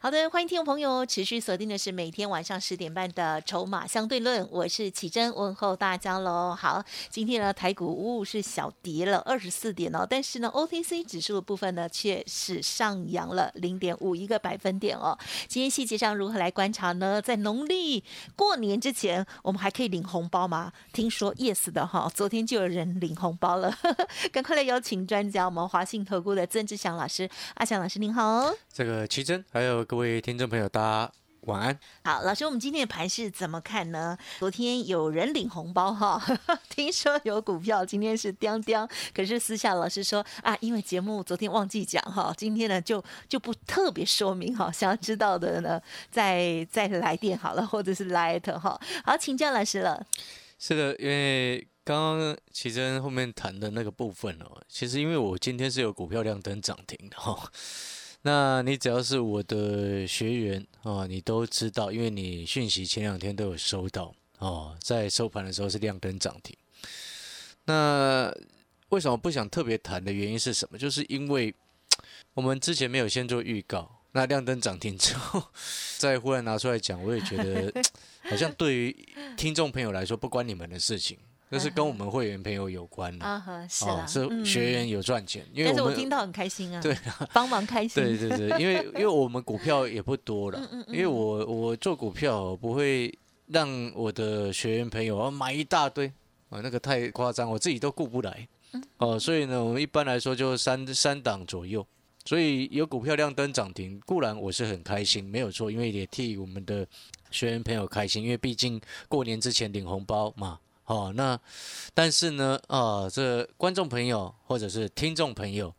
好的，欢迎听众朋友持续锁定的是每天晚上十点半的《筹码相对论》，我是启珍，问候大家喽。好，今天呢台股呜是小跌了二十四点哦，但是呢 OTC 指数的部分呢却是上扬了零点五一个百分点哦。今天细节上如何来观察呢？在农历过年之前，我们还可以领红包吗？听说 yes 的哈，昨天就有人领红包了，赶快来邀请专家，我们华信投顾的曾志祥老师，阿祥老师您好。这个奇珍还有各位听众朋友，大家晚安。好，老师，我们今天的盘是怎么看呢？昨天有人领红包哈，听说有股票今天是叮叮，可是私下老师说啊，因为节目昨天忘记讲哈，今天呢就就不特别说明哈，想要知道的呢再再来电好了，或者是来特哈。好，请教老师了。是的，因为刚刚奇珍后面谈的那个部分哦，其实因为我今天是有股票亮灯涨停的哈。那你只要是我的学员啊，你都知道，因为你讯息前两天都有收到哦，在收盘的时候是亮灯涨停。那为什么不想特别谈的原因是什么？就是因为我们之前没有先做预告，那亮灯涨停之后 再忽然拿出来讲，我也觉得好像对于听众朋友来说不关你们的事情。那是跟我们会员朋友有关的啊，是啊，是学员有赚钱，因为但是我听到很开心啊，对，帮忙开心，对对对，因为 因为我们股票也不多了，因为我我做股票不会让我的学员朋友买一大堆啊，那个太夸张，我自己都顾不来，哦，所以呢，我们一般来说就三三档左右，所以有股票亮灯涨停，固然我是很开心，没有错，因为也替我们的学员朋友开心，因为毕竟过年之前领红包嘛。哦，那但是呢，啊，这观众朋友或者是听众朋友，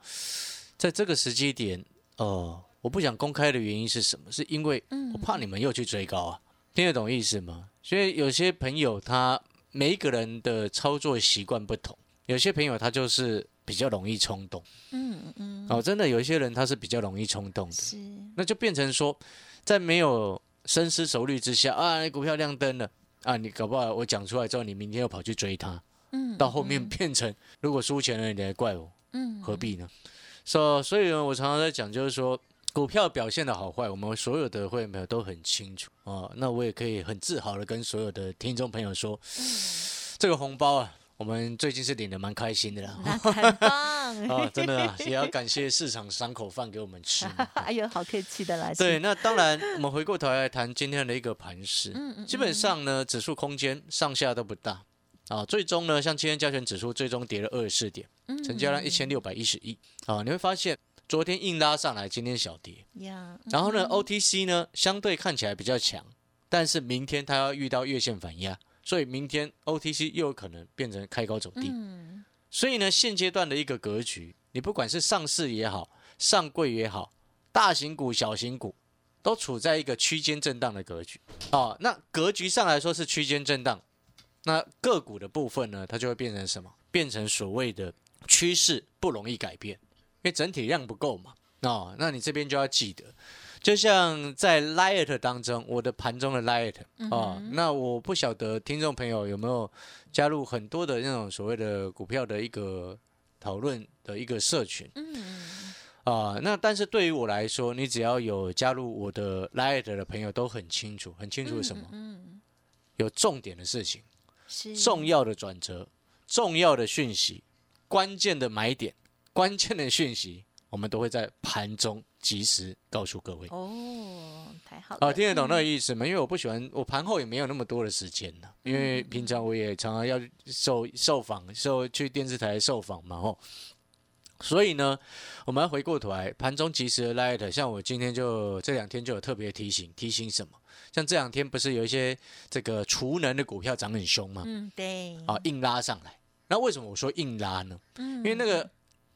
在这个时机点，哦，我不想公开的原因是什么？是因为我怕你们又去追高啊，听得懂意思吗？所以有些朋友他每一个人的操作习惯不同，有些朋友他就是比较容易冲动，嗯嗯，哦，真的有一些人他是比较容易冲动的，是，那就变成说，在没有深思熟虑之下啊，股票亮灯了。啊，你搞不好我讲出来之后，你明天又跑去追他，嗯，到后面变成如果输钱了，你还怪我，嗯，何必呢？所所以呢，我常常在讲，就是说股票表现的好坏，我们所有的会员朋友都很清楚啊。那我也可以很自豪的跟所有的听众朋友说，这个红包啊。我们最近是领的蛮开心的啦，很棒啊！真的也要感谢市场三口饭给我们吃。哎呦，好客气的啦。对，那当然，我们回过头来谈今天的一个盘势。嗯嗯。基本上呢，指数空间上下都不大啊。最终呢，像今天加权指数最终跌了二十四点，成交量一千六百一十一啊。你会发现，昨天硬拉上来，今天小跌。然后呢，OTC 呢相对看起来比较强，但是明天它要遇到月线反压。所以明天 OTC 又有可能变成开高走低，所以呢，现阶段的一个格局，你不管是上市也好，上柜也好，大型股、小型股都处在一个区间震荡的格局。哦，那格局上来说是区间震荡，那个股的部分呢，它就会变成什么？变成所谓的趋势不容易改变，因为整体量不够嘛。哦，那你这边就要记得。就像在 Light 当中，我的盘中的 Light 啊，那我不晓得听众朋友有没有加入很多的那种所谓的股票的一个讨论的一个社群，啊，那但是对于我来说，你只要有加入我的 Light 的朋友都很清楚，很清楚什么，有重点的事情，重要的转折，重要的讯息，关键的买点，关键的讯息。我们都会在盘中及时告诉各位哦，太好了，啊，听得懂那个意思吗？因为我不喜欢，我盘后也没有那么多的时间呢，因为平常我也常常要受受访，受去电视台受访嘛，吼。所以呢，我们要回过头来，盘中及时的 light，像我今天就这两天就有特别提醒，提醒什么？像这两天不是有一些这个储能的股票涨很凶吗？嗯，对，啊，硬拉上来。那为什么我说硬拉呢？嗯，因为那个。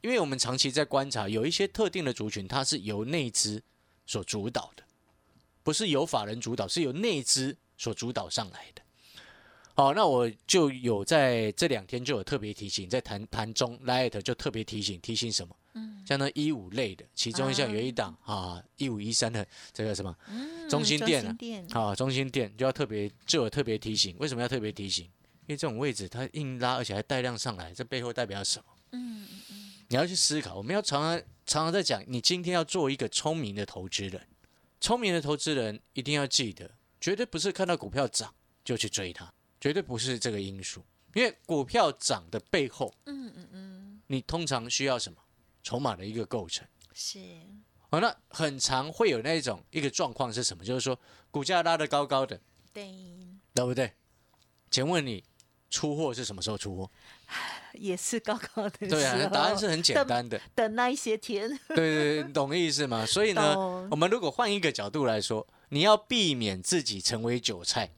因为我们长期在观察，有一些特定的族群，它是由内资所主导的，不是由法人主导，是由内资所主导上来的。好，那我就有在这两天就有特别提醒，在谈盘中 Light 就特别提醒，提醒什么？嗯，像那一五类的，其中像有一档啊，一五一三的这个什么中心店啊，啊，中心店就要特别就有特别提醒，为什么要特别提醒？因为这种位置它硬拉，而且还带量上来，这背后代表什么？嗯嗯嗯，你要去思考。我们要常常常常在讲，你今天要做一个聪明的投资人，聪明的投资人一定要记得，绝对不是看到股票涨就去追它，绝对不是这个因素。因为股票涨的背后，嗯嗯嗯，你通常需要什么？筹码的一个构成是。好，那很常会有那种一个状况是什么？就是说股价拉得高高的，对，对不对？请问你？出货是什么时候出货？也是高高的。对啊，答案是很简单的。等那一些天。对对对，懂意思吗？所以呢，我们如果换一个角度来说，你要避免自己成为韭菜，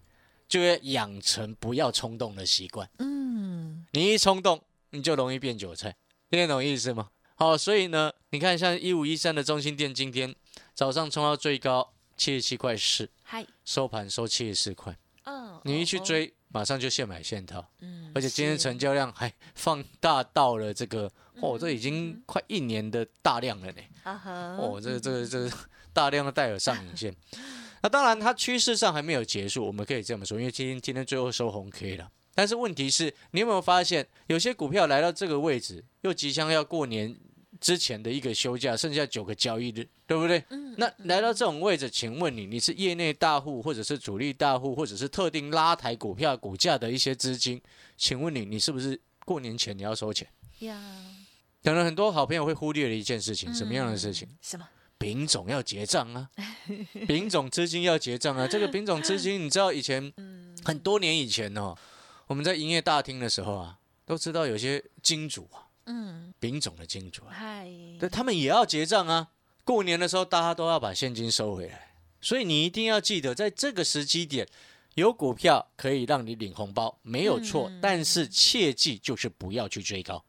就要养成不要冲动的习惯。嗯。你一冲动，你就容易变韭菜，听得懂意思吗？好，所以呢，你看像一五一三的中心店，今天早上冲到最高七十七块四，嗨，收盘收七十四块。嗯。你一去追。马上就现买现套，嗯，而且今天成交量还放大到了这个，哦，这已经快一年的大量了呢，哦，这这个这个大量的带有上影线，那当然它趋势上还没有结束，我们可以这么说，因为今天今天最后收红 K 了，但是问题是，你有没有发现有些股票来到这个位置，又即将要过年？之前的一个休假，剩下九个交易日，对不对？嗯。那来到这种位置，请问你，你是业内大户，或者是主力大户，或者是特定拉抬股票股价的一些资金？请问你，你是不是过年前你要收钱？呀。可能很多好朋友会忽略了一件事情，什么样的事情？什么？丙种要结账啊！丙种资金要结账啊！这个丙种资金，你知道以前很多年以前哦，我们在营业大厅的时候啊，都知道有些金主啊。嗯，丙种的金主，嗨，对他们也要结账啊。过年的时候，大家都要把现金收回来，所以你一定要记得，在这个时机点，有股票可以让你领红包，没有错。但是切记就是不要去追高。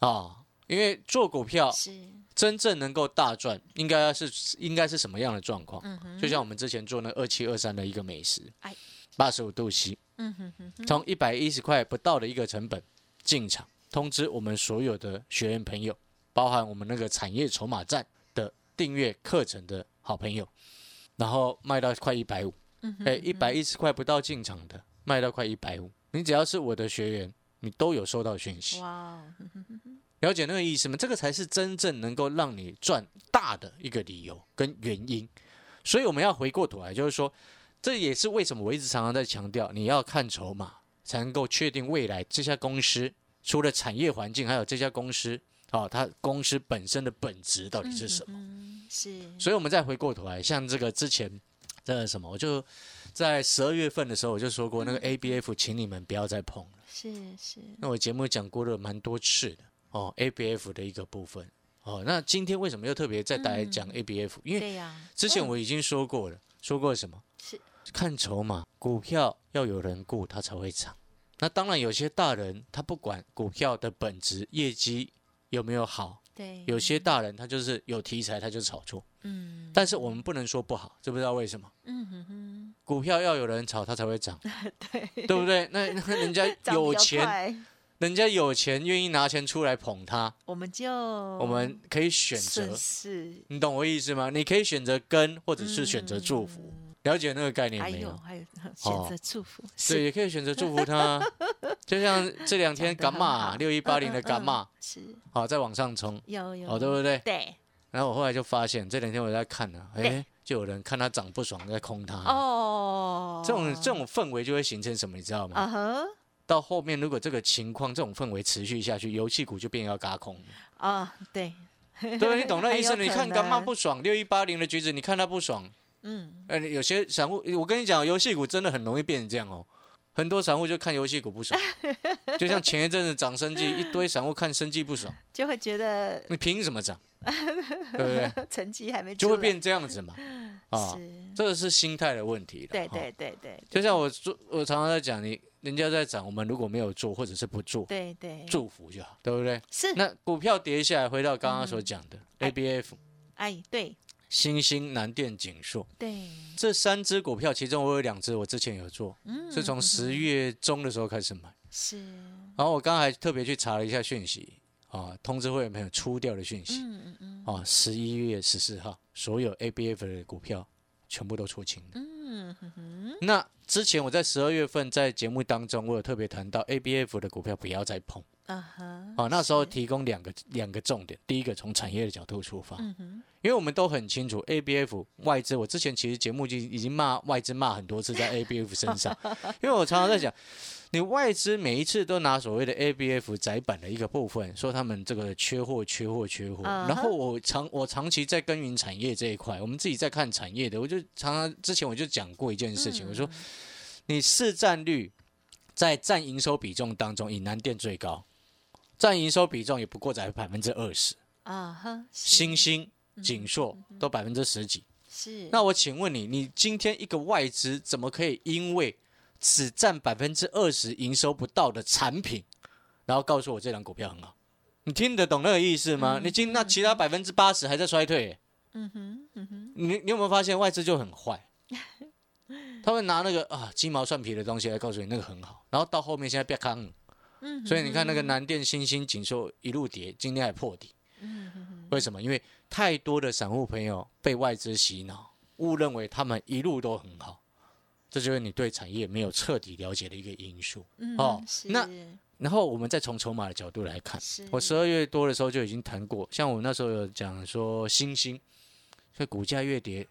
啊，因为做股票是。真正能够大赚，应该是应该是什么样的状况？就像我们之前做那二七二三的一个美食，哎，八十五度 C，嗯哼哼，从一百一十块不到的一个成本进场。通知我们所有的学员朋友，包含我们那个产业筹码站的订阅课程的好朋友，然后卖到快一百五，哎，一百一十块不到进场的，卖到快一百五。你只要是我的学员，你都有收到讯息。哇，了解那个意思吗？这个才是真正能够让你赚大的一个理由跟原因。所以我们要回过头来，就是说，这也是为什么我一直常常在强调，你要看筹码，才能够确定未来这家公司。除了产业环境，还有这家公司，哦，它公司本身的本质到底是什么？是。所以，我们再回过头来，像这个之前，这个什么，我就在十二月份的时候，我就说过，那个 ABF，请你们不要再碰了。是是。那我节目讲过了蛮多次的哦，ABF 的一个部分哦。那今天为什么又特别再来讲 ABF？因为之前我已经说过了，说过什么？是看筹码，股票要有人顾，它才会涨。那当然，有些大人他不管股票的本质、业绩有没有好，对，有些大人他就是有题材他就炒作，嗯，但是我们不能说不好，知不知道为什么？嗯哼哼，股票要有人炒它才会涨，对，对不对？那那人家 有钱，人家有钱愿意拿钱出来捧他，我们就我们可以选择，是，你懂我意思吗？你可以选择跟，或者是选择祝福。了解那个概念没有？还有 选择祝福，对，也可以选择祝福他。就像这两天伽马，六一八零的伽马是好在往上冲，有有，好对不对？对。然后我后来就发现，这两天我在看呢，哎，就有人看他涨不爽，在空他。哦。这种这种氛围就会形成什么？你知道吗？啊哈。到后面如果这个情况、这种氛围持续下去，游戏股就变要嘎空。啊，对。对，你懂那意思？你看伽马不爽，六一八零的橘子，你看他不爽。嗯，呃，有些散户，我跟你讲，游戏股真的很容易变成这样哦。很多散户就看游戏股不爽，就像前一阵子涨生计，一堆散户看生计不爽，就会觉得你凭什么涨？对不对？成绩还没就会变这样子嘛？啊，这个是心态的问题。对对对对，就像我做，我常常在讲，你人家在涨，我们如果没有做或者是不做，对对，祝福就好，对不对？是。那股票跌下来，回到刚刚所讲的 ABF，哎，对。新兴、南电、景硕对，这三只股票，其中我有两只我之前有做，嗯是从十月中的时候开始买。是，然后我刚才特别去查了一下讯息啊，通知会员朋友出掉的讯息。嗯嗯嗯。啊，十一月十四号所有 ABF 的股票全部都出清了。嗯哼哼，那之前我在十二月份在节目当中，我有特别谈到 ABF 的股票不要再碰啊哈，啊，那时候提供两个两个重点，第一个从产业的角度出发，嗯，因为我们都很清楚 ABF 外资，我之前其实节目就已经骂外资骂很多次在 ABF 身上，因为我常常在讲，你外资每一次都拿所谓的 ABF 窄板的一个部分，说他们这个缺货、缺货、缺货，然后我长我长期在耕耘产业这一块，我们自己在看产业的，我就常常之前我就讲过一件事情，我说你市占率在占营收比重当中，以南电最高，占营收比重也不过才百分之二十。啊哈，是新兴、锦硕都百分之十几。是，那我请问你，你今天一个外资怎么可以因为只占百分之二十营收不到的产品，然后告诉我这张股票很好？你听得懂那个意思吗？你今那其他百分之八十还在衰退耶、嗯哼，嗯哼，你你有没有发现外资就很坏？他会拿那个啊鸡毛蒜皮的东西来告诉你那个很好，然后到后面现在变康了，嗯所以你看那个南电、新兴、锦硕一路跌，今天还破底。嗯，为什么？因为太多的散户朋友被外资洗脑，误认为他们一路都很好，这就是你对产业没有彻底了解的一个因素。嗯哦那然后我们再从筹码的角度来看，我十二月多的时候就已经谈过，像我那时候有讲说新兴，所以股价越跌，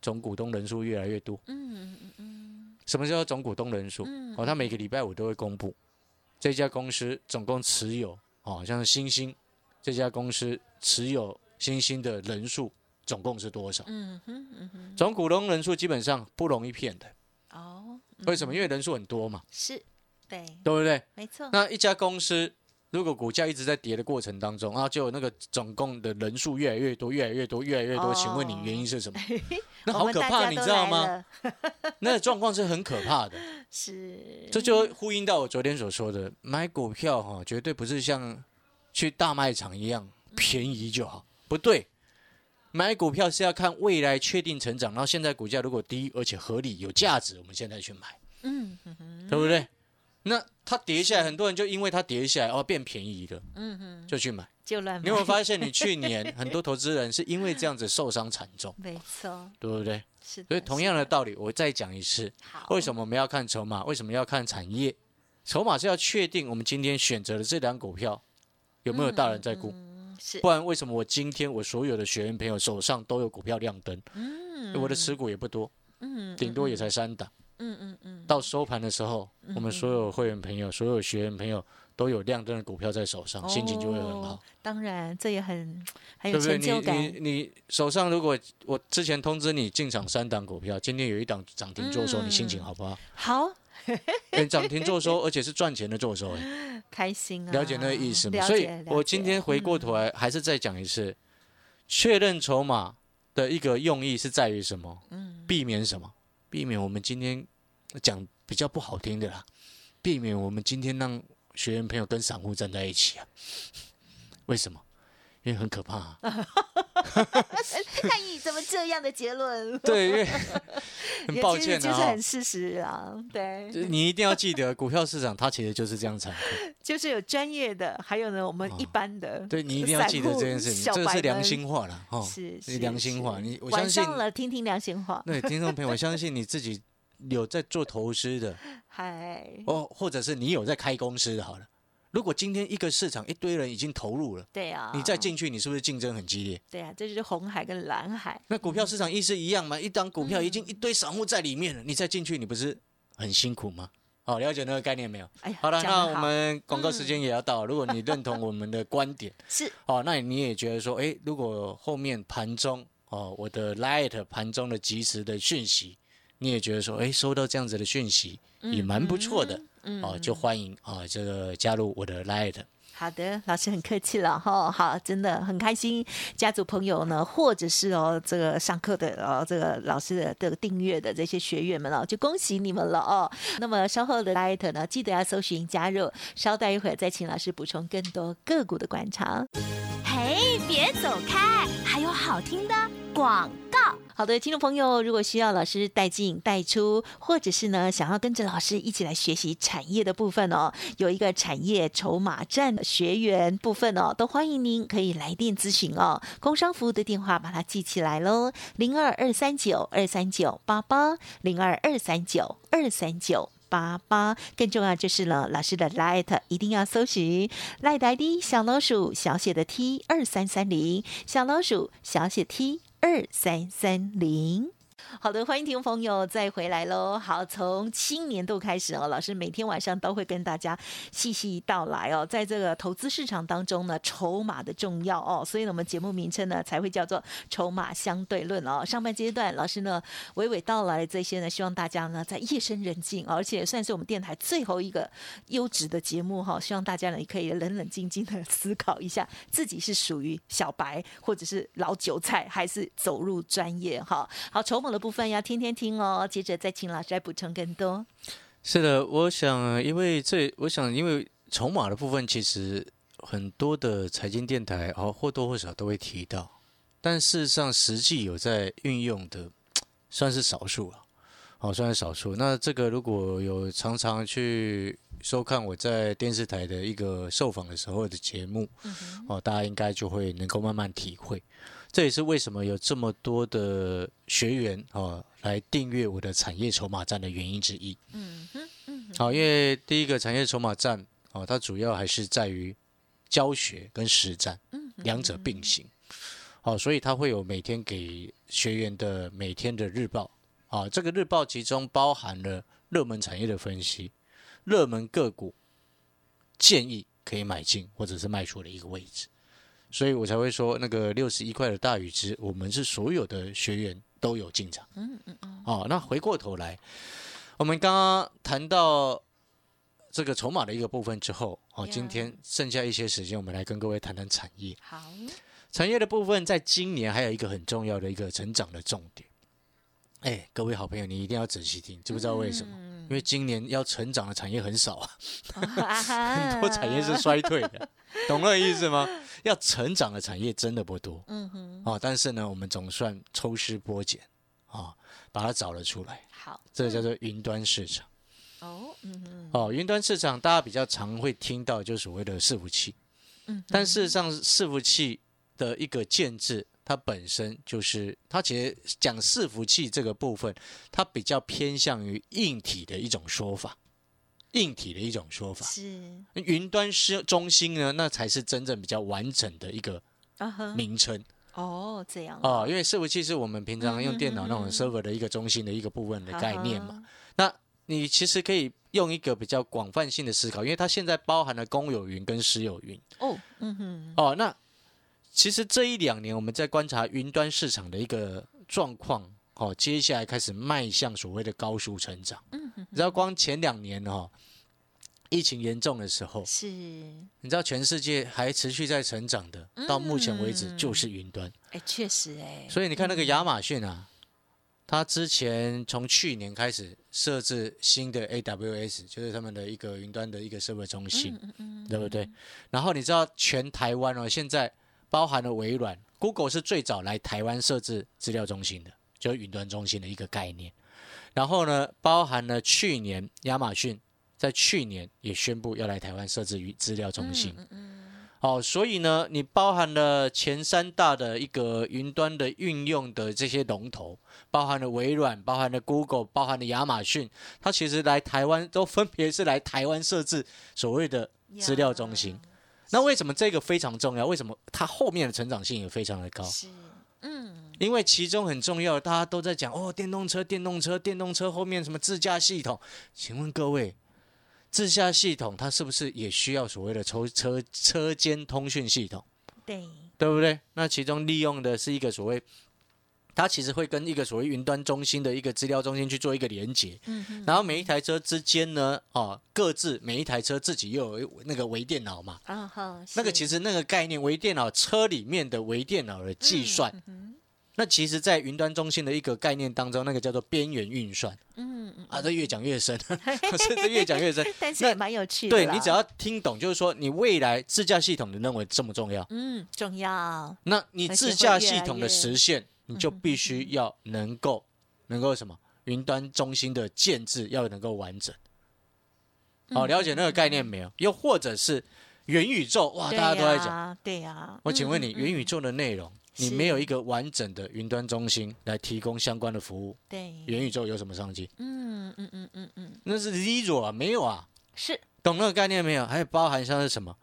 总股东人数越来越多。嗯嗯嗯嗯什么叫总股东人数？嗯哦，他每个礼拜五都会公布这家公司总共持有，哦，像是星星这家公司持有星星的人数总共是多少？嗯哼嗯哼，总股东人数基本上不容易骗的，哦，为什么？因为人数很多嘛，是，对，对不对？没错，那一家公司如果股价一直在跌的过程当中，然后就那个总共的人数越来越多，越来越多，越来越多，哦请问你原因是什么？那好可怕，你知道吗？那个状况是很可怕的。是，这就呼应到我昨天所说的，买股票哈、绝对不是像去大卖场一样便宜就好，不对。买股票是要看未来确定成长，然后现在股价如果低而且合理有价值，我们现在去买，嗯哼哼，对不对？那它跌下来，很多人就因为它跌下来哦变便宜了，嗯哼，就去买。就乱买，你有没有发现，你去年很多投资人是因为这样子受伤惨重，没错，对不对？是的，所以同样的道理，我再讲一次，好，为什么我们要看筹码？为什么要看产业？筹码是要确定我们今天选择的这两股票有没有大人在顾，嗯是不然为什么我今天我所有的学员朋友手上都有股票亮灯？嗯我的持股也不多，嗯顶多也才三档。嗯嗯嗯，到收盘的时候，我们所有会员朋友、所有学员朋友都有亮灯的股票在手上，心情就会很哦好，当然，这也很很有对不对？成就感你你你手上如果我之前通知你进场三档股票，今天有一档涨停做收，你心情好不好？好哎，涨停做收，而且是赚钱的做收，哎。开心啊！了解那个意思吗？所以我今天回过头来，还是再讲一次，确认筹码的一个用意是在于什么？嗯避免什么？避免我们今天讲比较不好听的啦，避免我们今天让学员朋友跟散户站在一起啊。为什么？因为很可怕、啊。看你怎么这样的结论？对，因为 很抱歉啊、就是很事实啊，对，你一定要记得，股票市场它其实就是这样残酷。就是有专业的，还有呢，我们一般的，哦对你一定要记得这件事情，这个是良心话了哈。是你是良心话，你我晚相信上了，听听良心话，对，听众朋友，我相信你自己有在做投资的，嗨，哦，或者是你有在开公司的，好了。如果今天一个市场一堆人已经投入了，对啊，你再进去，你是不是竞争很激烈？对啊，这就是红海跟蓝海，那股票市场意思一样嘛？一档股票已经一堆散户在里面了，你再进去，你不是很辛苦吗？好，了解那个概念没有？好了，那我们广告时间也要到了。如果你认同我们的观点，是哦，那你也觉得说，诶，如果后面盘中哦，我的 Light 盘中的及时的讯息，你也觉得说，诶，收到这样子的讯息也蛮不错的，嗯哦，就欢迎啊、这个加入我的 Light。好的，老师很客气了哈，好，真的很开心，家族朋友呢，或者是哦这个上课的哦这个老师的这个订阅的这些学员们哦，就恭喜你们了哦。那么稍后的 Light 呢，记得要搜寻加入，稍待一会儿再请老师补充更多个股的观察。嘿，别走开，还有好听的广告。好的，听众朋友，如果需要老师带进带出，或者是呢想要跟着老师一起来学习产业的部分哦，有一个产业筹码站的学员部分哦，都欢迎您可以来电咨询哦。工商服务的电话把它记起来喽，零二二三九二三九八八，零二二三九二三九。八八，更重要就是了，老师的 Light 一定要搜寻 Light ID 小老鼠小写的 T 二三三零，小老鼠小写 T 二三三零。好的，欢迎听众朋友再回来喽。好，从新年度开始哦，老师每天晚上都会跟大家细细道来哦，在这个投资市场当中呢，筹码的重要哦，所以呢，我们节目名称呢才会叫做“筹码相对论”哦。上半阶段，老师呢娓娓道来这些呢，希望大家呢在夜深人静，而且算是我们电台最后一个优质的节目哈，希望大家呢可以冷冷静静的思考一下，自己是属于小白或者是老韭菜，还是走入专业哈。好，筹码的。部分要天天听哦，接着再请老师来补充更多。是的，我想，因为这，我想，因为筹码的部分，其实很多的财经电台哦，或多或少都会提到，但事实上，实际有在运用的，算是少数了。哦，算是少数。那这个如果有常常去收看我在电视台的一个受访的时候的节目，哦，大家应该就会能够慢慢体会。这也是为什么有这么多的学员哦来订阅我的产业筹码站的原因之一。嗯哼，嗯，好，因为第一个产业筹码站哦，它主要还是在于教学跟实战，两者并行。好，所以它会有每天给学员的每天的日报。啊，这个日报其中包含了热门产业的分析，热门个股建议可以买进或者是卖出的一个位置。所以我才会说，那个六十一块的大禹之，我们是所有的学员都有进场。嗯嗯嗯。哦，那回过头来，我们刚刚谈到这个筹码的一个部分之后，哦，今天剩下一些时间，我们来跟各位谈谈产业。好，产业的部分，在今年还有一个很重要的一个成长的重点。哎，各位好朋友，你一定要仔细听，知不知道为什么？因为今年要成长的产业很少啊，很多产业是衰退的，懂那意思吗？要成长的产业真的不多，嗯哼，哦，但是呢，我们总算抽丝剥茧，啊，把它找了出来。好，这个叫做云端市场。哦，嗯哼，哦，云端市场大家比较常会听到，就所谓的伺服器，嗯，但事实上伺服器的一个建制。它本身就是，它其实讲伺服器这个部分，它比较偏向于硬体的一种说法，硬体的一种说法。是云端是中心呢，那才是真正比较完整的一个名称。哦，这样哦，因为伺服器是我们平常用电脑那种 server 的一个中心的一个部分的概念嘛。那你其实可以用一个比较广泛性的思考，因为它现在包含了公有云跟私有云。哦，嗯哼，哦，那。其实这一两年，我们在观察云端市场的一个状况，哦，接下来开始迈向所谓的高速成长。嗯，你知道，光前两年哦，疫情严重的时候，是，你知道全世界还持续在成长的，到目前为止就是云端。哎，确实哎。所以你看那个亚马逊啊，它之前从去年开始设置新的 AWS，就是他们的一个云端的一个设备中心，对不对？然后你知道全台湾哦，现在。包含了微软、Google 是最早来台湾设置资料中心的，就是云端中心的一个概念。然后呢，包含了去年亚马逊在去年也宣布要来台湾设置于资料中心。嗯嗯。好，所以呢，你包含了前三大的一个云端的运用的这些龙头，包含了微软、包含了 Google、包含了亚马逊，它其实来台湾都分别是来台湾设置所谓的资料中心。那为什么这个非常重要？为什么它后面的成长性也非常的高？是，嗯，因为其中很重要，大家都在讲哦，电动车，电动车，电动车后面什么自驾系统？请问各位，自驾系统它是不是也需要所谓的车车车间通讯系统？对，对不对？那其中利用的是一个所谓。它其实会跟一个所谓云端中心的一个资料中心去做一个连接，嗯，然后每一台车之间呢，哦，各自每一台车自己又有那个微电脑嘛，那个其实那个概念微电脑车里面的微电脑的计算，那其实，在云端中心的一个概念当中，那个叫做边缘运算，嗯嗯，啊，这越讲越深，甚至越讲越深，但是也蛮有趣的，对你只要听懂，就是说你未来自驾系统你认为这么重要，嗯，重要，那你自驾系统的实现。你就必须要能够能够什么云端中心的建制要能够完整。好，了解那个概念没有？又或者是元宇宙，哇，大家都在讲，对呀。我请问你，元宇宙的内容，你没有一个完整的云端中心来提供相关的服务，对，元宇宙有什么商机？嗯嗯嗯嗯嗯，那是 zero 啊，没有啊，是懂那个概念没有？还有包含像是什么？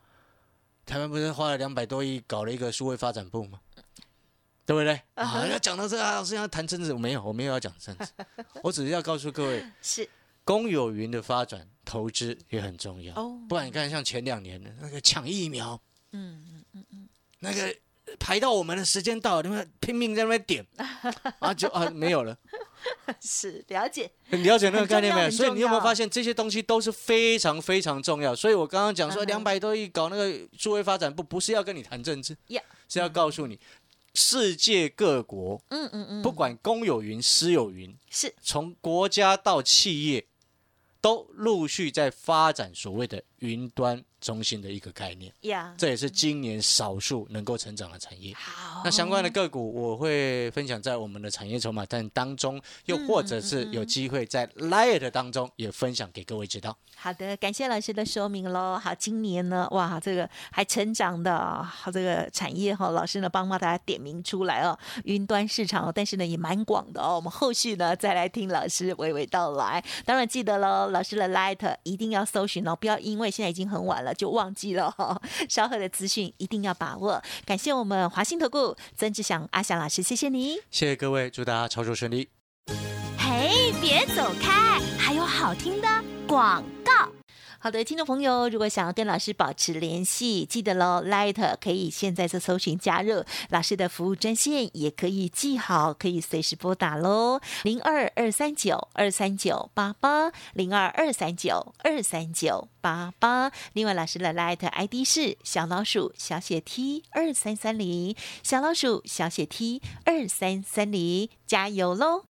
台湾不是花了两百多亿搞了一个数位发展部吗？对不对？啊，要讲到这个，老师要谈政治，我没有，我没有要讲政治，我只是要告诉各位，是公有云的发展投资也很重要。哦，不然你看，像前两年的那个抢疫苗，嗯嗯嗯嗯，那个排到我们的时间到，你们拼命在那边点，啊，就啊没有了。是了解，很了解那个概念没有？所以你有没有发现这些东西都是非常非常重要？所以我刚刚讲说两百多亿搞那个数位发展部，不是要跟你谈政治，是要告诉你。世界各国，嗯嗯嗯，不管公有云、私有云，是从国家到企业，都陆续在发展所谓的云端。中心的一个概念，呀，这也是今年少数能够成长的产业。好，那相关的个股我会分享在我们的产业筹码单当中，又或者是有机会在 Light 当中也分享给各位知道。好的，感谢老师的说明喽。好，今年呢，哇，这个还成长的好这个产业哈，老师呢帮帮大家点名出来哦。云端市场，哦但是呢也蛮广的哦。我们后续呢再来听老师娓娓道来。当然记得喽，老师的 Light 一定要搜寻哦，不要因为现在已经很晚了。就忘记了哈，稍后的资讯一定要把握。感谢我们华兴投顾曾志祥阿祥老师，谢谢你，谢谢各位，祝大家操作顺利。嘿，别走开，还有好听的广告。好的，听众朋友，如果想要跟老师保持联系，记得喽，Light 可以现在就搜寻加入老师的服务专线，也可以记好，可以随时拨打喽，零二二三九二三九八八，零二二三九二三九八八。另外，老师的 Light ID 是小老鼠小写 T 二三三零，小老鼠小写 T 二三三零，加油喽！